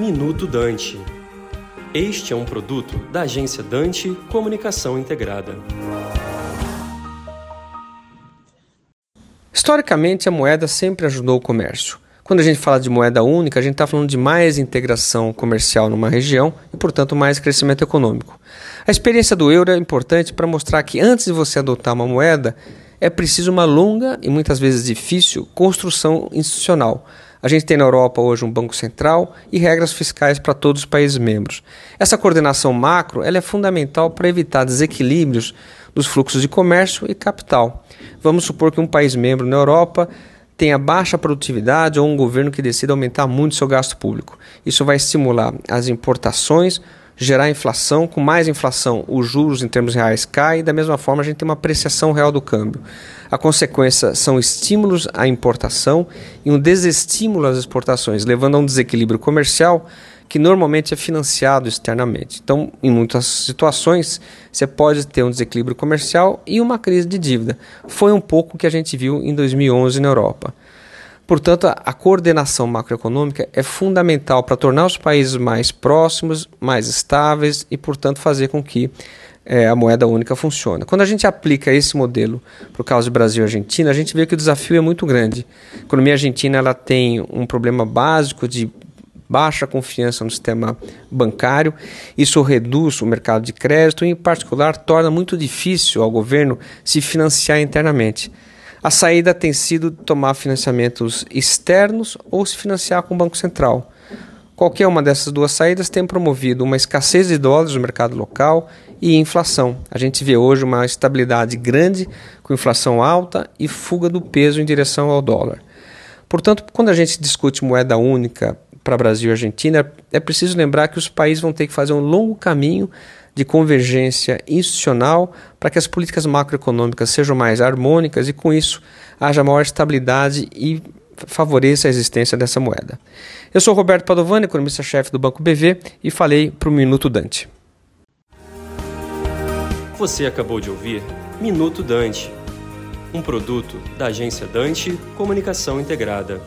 Minuto Dante. Este é um produto da agência Dante Comunicação Integrada. Historicamente, a moeda sempre ajudou o comércio. Quando a gente fala de moeda única, a gente está falando de mais integração comercial numa região e, portanto, mais crescimento econômico. A experiência do euro é importante para mostrar que antes de você adotar uma moeda, é preciso uma longa e muitas vezes difícil construção institucional a gente tem na Europa hoje um Banco Central e regras fiscais para todos os países membros. Essa coordenação macro ela é fundamental para evitar desequilíbrios dos fluxos de comércio e capital. Vamos supor que um país membro na Europa tenha baixa produtividade ou um governo que decida aumentar muito seu gasto público. Isso vai estimular as importações, gerar inflação. Com mais inflação, os juros em termos reais caem, da mesma forma a gente tem uma apreciação real do câmbio. A consequência são estímulos à importação e um desestímulo às exportações, levando a um desequilíbrio comercial que normalmente é financiado externamente. Então, em muitas situações, você pode ter um desequilíbrio comercial e uma crise de dívida. Foi um pouco o que a gente viu em 2011 na Europa. Portanto, a, coordenação macroeconômica é fundamental para tornar os países mais próximos, mais estáveis e, portanto, fazer com que é, a moeda única funcione. Quando a gente aplica esse modelo para o caso do Brasil e Argentina, a gente vê que o desafio é muito grande. A economia argentina ela tem um problema básico de baixa confiança no sistema bancário. Isso reduz o mercado de crédito e, em particular, torna muito difícil ao governo se financiar internamente. A saída tem sido tomar financiamentos externos ou se financiar com o Banco Central. Qualquer uma dessas duas saídas tem promovido uma escassez de dólares no mercado local e inflação. A gente vê hoje uma estabilidade grande, com inflação alta e fuga do peso em direção ao dólar. Portanto, quando a gente discute moeda única para Brasil e Argentina, é preciso lembrar que os países vão ter que fazer um longo caminho de convergência institucional para que as políticas macroeconômicas sejam mais harmônicas e, com isso, haja maior estabilidade e favoreça a existência dessa moeda. Eu sou Roberto Padovani, economista-chefe do Banco BV, e falei para o Minuto Dante. Você acabou de ouvir Minuto Dante, um produto da agência Dante Comunicação Integrada.